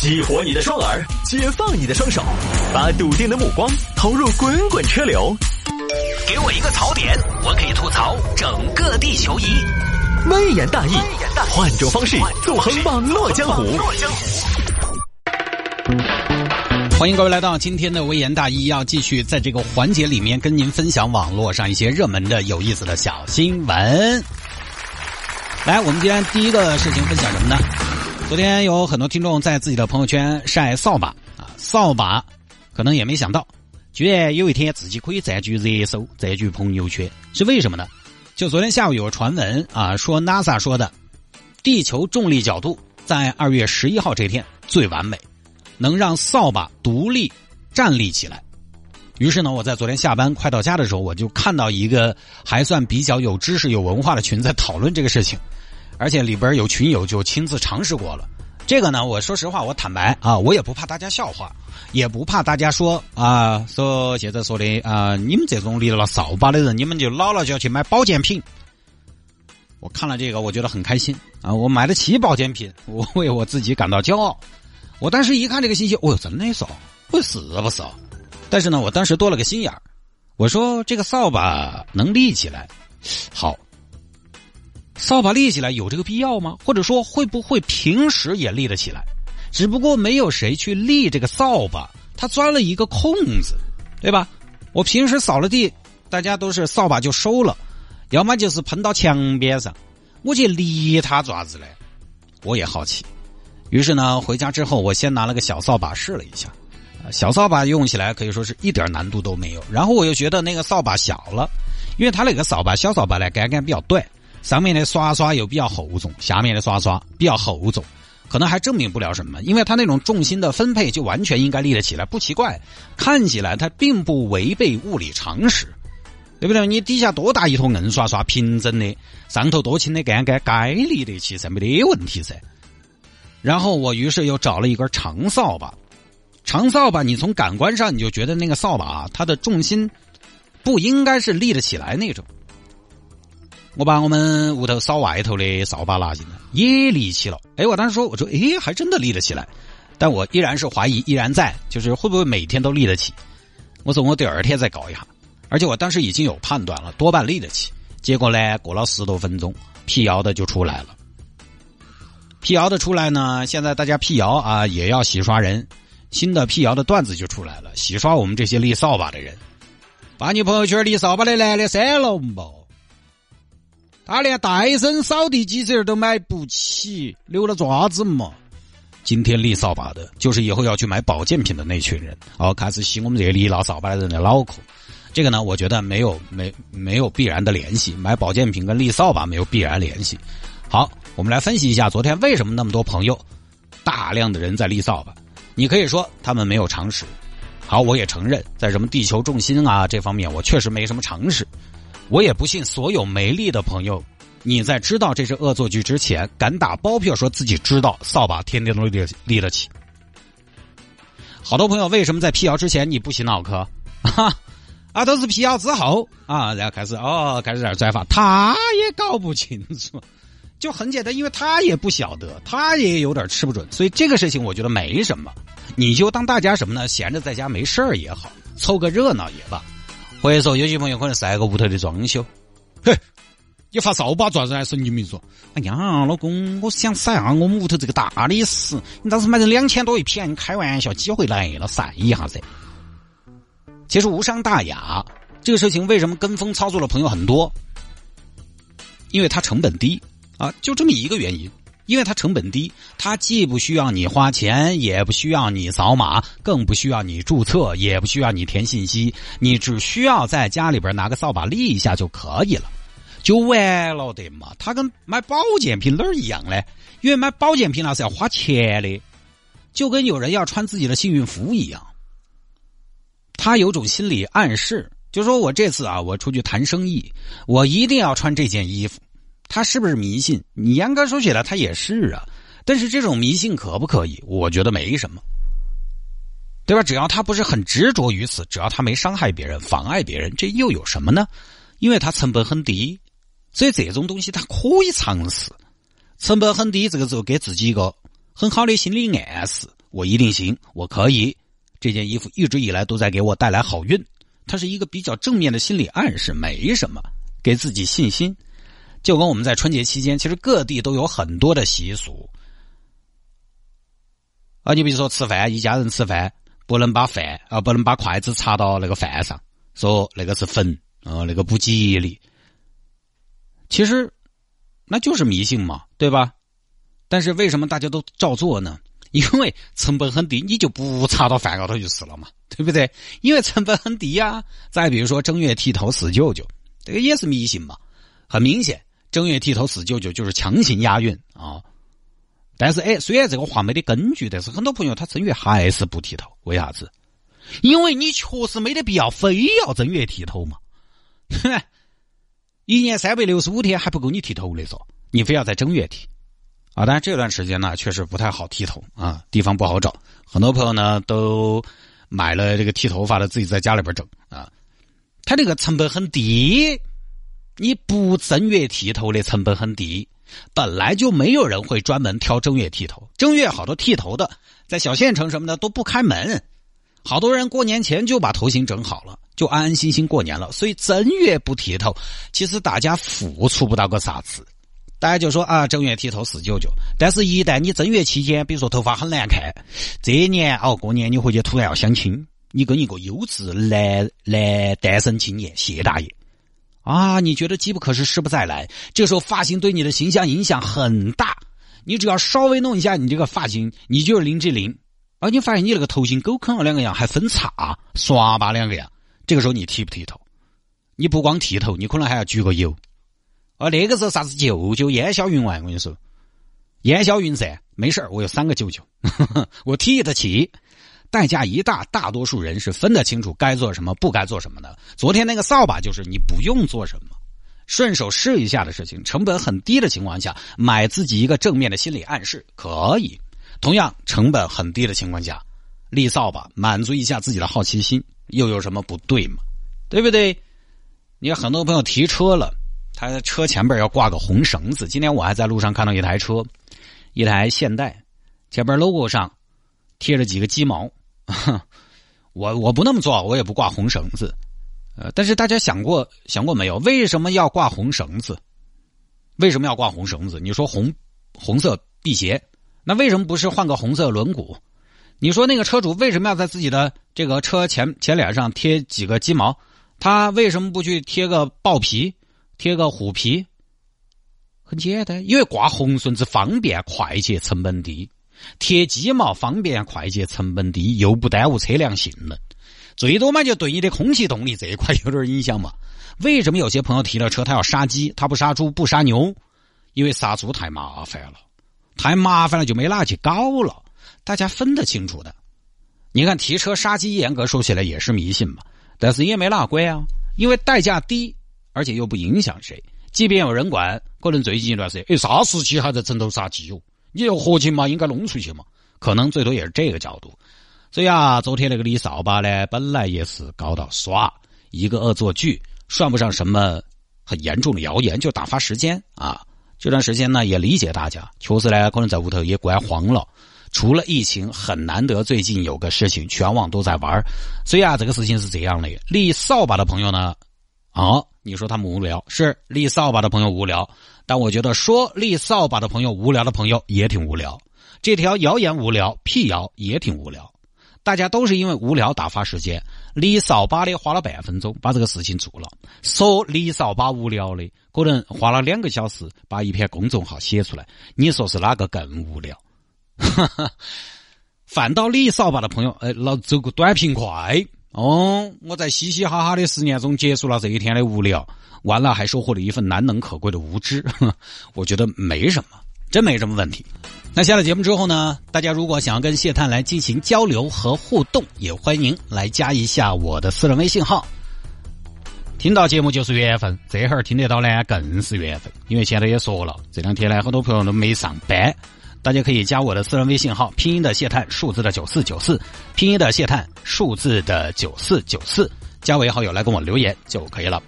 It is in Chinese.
激活你的双耳，解放你的双手，把笃定的目光投入滚滚车流。给我一个槽点，我可以吐槽整个地球仪。微言大义，换种方式纵横网络江湖。欢迎各位来到今天的微言大义，要继续在这个环节里面跟您分享网络上一些热门的、有意思的小新闻。来，我们今天第一个事情分享什么呢？昨天有很多听众在自己的朋友圈晒扫把啊，扫把可能也没想到，居然有一天自己可以占据热搜，占据朋友圈，是为什么呢？就昨天下午有个传闻啊，说 NASA 说的，地球重力角度在二月十一号这天最完美，能让扫把独立站立起来。于是呢，我在昨天下班快到家的时候，我就看到一个还算比较有知识、有文化的群在讨论这个事情，而且里边有群友就亲自尝试过了。这个呢，我说实话，我坦白啊，我也不怕大家笑话，也不怕大家说啊，说现在说的啊，你们这种立了扫把的人，你们就老了就要去买保健品。我看了这个，我觉得很开心啊，我买得起保健品，我为我自己感到骄傲。我当时一看这个信息，哦，真的扫会死不扫？但是呢，我当时多了个心眼儿，我说这个扫把能立起来，好，扫把立起来有这个必要吗？或者说会不会平时也立得起来？只不过没有谁去立这个扫把，它钻了一个空子，对吧？我平时扫了地，大家都是扫把就收了，要么就是喷到墙边上，我去立它爪子嘞？我也好奇，于是呢，回家之后我先拿了个小扫把试了一下。小扫把用起来可以说是一点难度都没有，然后我又觉得那个扫把小了，因为它那个扫把小扫把呢杆杆比较短，上面的刷刷又比较厚重，下面的刷刷比较厚重，可能还证明不了什么，因为它那种重心的分配就完全应该立得起来，不奇怪，看起来它并不违背物理常识，对不对？你底下多大一坨硬刷刷平整的，上头多轻的杆杆该立得起噻，没得问题噻。然后我于是又找了一根长扫把。长扫把，你从感官上你就觉得那个扫把啊它的重心不应该是立得起来那种。我把我们屋头扫外头的扫把拿进来，也立起了。哎，我当时说，我说，哎，还真的立得起来。但我依然是怀疑，依然在，就是会不会每天都立得起？我说我第二天再搞一下。而且我当时已经有判断了，多半立得起。结果呢，过了十多分钟，辟谣的就出来了。辟谣的出来呢，现在大家辟谣啊，也要洗刷人。新的辟谣的段子就出来了，洗刷我们这些立扫把的人。把你朋友圈立扫把的男的删了嘛？他连戴森扫地机器人都买不起，留了爪子嘛？今天立扫把的，就是以后要去买保健品的那群人。哦，开始洗我们这些立老扫把的人的脑壳。这个呢，我觉得没有没没有必然的联系，买保健品跟立扫把没有必然联系。好，我们来分析一下昨天为什么那么多朋友，大量的人在立扫把。你可以说他们没有常识，好，我也承认，在什么地球重心啊这方面，我确实没什么常识。我也不信所有没力的朋友，你在知道这是恶作剧之前，敢打包票说自己知道扫把天天都立立得起。好多朋友为什么在辟谣之前你不洗脑壳？啊 啊，都是辟谣之后啊，然后开始哦，开始在转发，他也搞不清楚。就很简单，因为他也不晓得，他也有点吃不准，所以这个事情我觉得没什么。你就当大家什么呢？闲着在家没事儿也好，凑个热闹也罢。或者说，有些朋友可能晒个屋头的装修，嘿，你发扫把爪子还神经病说，哎呀，老公，我想晒下我们屋头这个大理石，你当时买的两千多一片，你开玩笑，机会来了，晒一下噻。其实无伤大雅，这个事情为什么跟风操作的朋友很多？因为它成本低。啊，就这么一个原因，因为它成本低，它既不需要你花钱，也不需要你扫码，更不需要你注册，也不需要你填信息，你只需要在家里边拿个扫把立一下就可以了，就完了的嘛。它跟买保健品哪儿一样呢？因为买保健品那是要花钱的，就跟有人要穿自己的幸运符一样。他有种心理暗示，就说我这次啊，我出去谈生意，我一定要穿这件衣服。他是不是迷信？你严格说起来，他也是啊。但是这种迷信可不可以？我觉得没什么，对吧？只要他不是很执着于此，只要他没伤害别人、妨碍别人，这又有什么呢？因为他成本很低，所以这种东西他可以尝试。成本很低，这个时候给自己一个很好的心理暗示。我一定行，我可以。这件衣服一直以来都在给我带来好运，它是一个比较正面的心理暗示，没什么，给自己信心。就跟我们在春节期间，其实各地都有很多的习俗啊，你比如说吃饭，一家人吃饭不能把饭啊，不能把筷子插到那个饭上，说那个是坟啊，那个不吉利。其实那就是迷信嘛，对吧？但是为什么大家都照做呢？因为成本很低，你就不插到饭高头就是了嘛，对不对？因为成本很低呀。再比如说正月剃头四九九，这个也是迷信嘛。很明显，正月剃头四九九就是强行押韵啊。但是哎，虽然这个话没得根据，但是很多朋友他正月还是不剃头，为啥子？因为你确实没得必要非要正月剃头嘛。哼 一年三百六十五天还不够你剃头的说，你非要在正月剃。啊，但是这段时间呢，确实不太好剃头啊，地方不好找。很多朋友呢都买了这个剃头发的，自己在家里边整啊。他这个成本很低，你不正月剃头的成本很低，本来就没有人会专门挑正月剃头。正月好多剃头的，在小县城什么的都不开门，好多人过年前就把头型整好了，就安安心心过年了。所以正月不剃头，其实大家付出不到个啥子。大家就说啊，正月剃头四九九，但是，一旦你正月期间，比如说头发很难看，这一年哦，过年你回去突然要相亲，你跟一个优质男男单身青年谢大爷，啊，你觉得机不可失，失不再来，这时候发型对你的形象影响很大，你只要稍微弄一下你这个发型，你就是林志玲，而你发现你那个头型狗啃了两个样，还分叉，刷吧两个样，这个时候你剃不剃头？你不光剃头，你可能还要焗个油。啊，那个时候啥子舅舅烟消云外，我跟你说，烟消云散，没事我有三个舅舅，我剃得起，代价一大，大多数人是分得清楚该做什么，不该做什么的。昨天那个扫把就是你不用做什么，顺手试一下的事情，成本很低的情况下，买自己一个正面的心理暗示可以。同样成本很低的情况下，立扫把满足一下自己的好奇心，又有什么不对吗？对不对？你看很多朋友提车了。他的车前边要挂个红绳子。今天我还在路上看到一台车，一台现代，前边 logo 上贴着几个鸡毛。我我不那么做，我也不挂红绳子。呃，但是大家想过想过没有？为什么要挂红绳子？为什么要挂红绳子？你说红红色辟邪，那为什么不是换个红色轮毂？你说那个车主为什么要在自己的这个车前前脸上贴几个鸡毛？他为什么不去贴个豹皮？贴个虎皮，很简单，因为挂红绳子方便快捷，成本低；贴鸡毛方便快捷，成本低，又不耽误车辆性能。最多嘛，就对你的空气动力这一块有点影响嘛。为什么有些朋友提了车，他要杀鸡，他不杀猪，不杀牛？因为杀猪太麻烦了，太麻烦了，就没哪去搞了。大家分得清楚的。你看提车杀鸡，严格说起来也是迷信嘛，但是也没哪管啊，因为代价低。而且又不影响谁，即便有人管，可能最近一段时间，哎，啥时期还在城头杀鸡哟？你有合情嘛？应该弄出去嘛？可能最多也是这个角度。所以啊，昨天那个李扫把呢，本来也是搞到耍一个恶作剧，算不上什么很严重的谣言，就打发时间啊。这段时间呢，也理解大家，确实呢，可能在屋头也怪慌了。除了疫情，很难得最近有个事情，全网都在玩。所以啊，这个事情是这样的：立扫把的朋友呢，啊。你说他们无聊，是立扫把的朋友无聊，但我觉得说立扫把的朋友无聊的朋友也挺无聊。这条谣言无聊，辟谣也挺无聊。大家都是因为无聊打发时间，立扫把的花了半分钟把这个事情做了，说立扫把无聊的可能花了两个小时把一篇公众号写出来。你说是哪个更无聊？反倒立扫把的朋友，哎，老走个短平快。哦，我在嘻嘻哈哈的十年中结束了这一天的无聊，完了还收获了一份难能可贵的无知，我觉得没什么，真没什么问题。那下了节目之后呢，大家如果想要跟谢探来进行交流和互动，也欢迎来加一下我的私人微信号。听到节目就是缘分，这会儿听得到呢更是缘分，因为现在也说了，这两天呢很多朋友都没上班。大家可以加我的私人微信号，拼音的谢探，数字的九四九四，拼音的谢探，数字的九四九四，加为好友来跟我留言就可以了。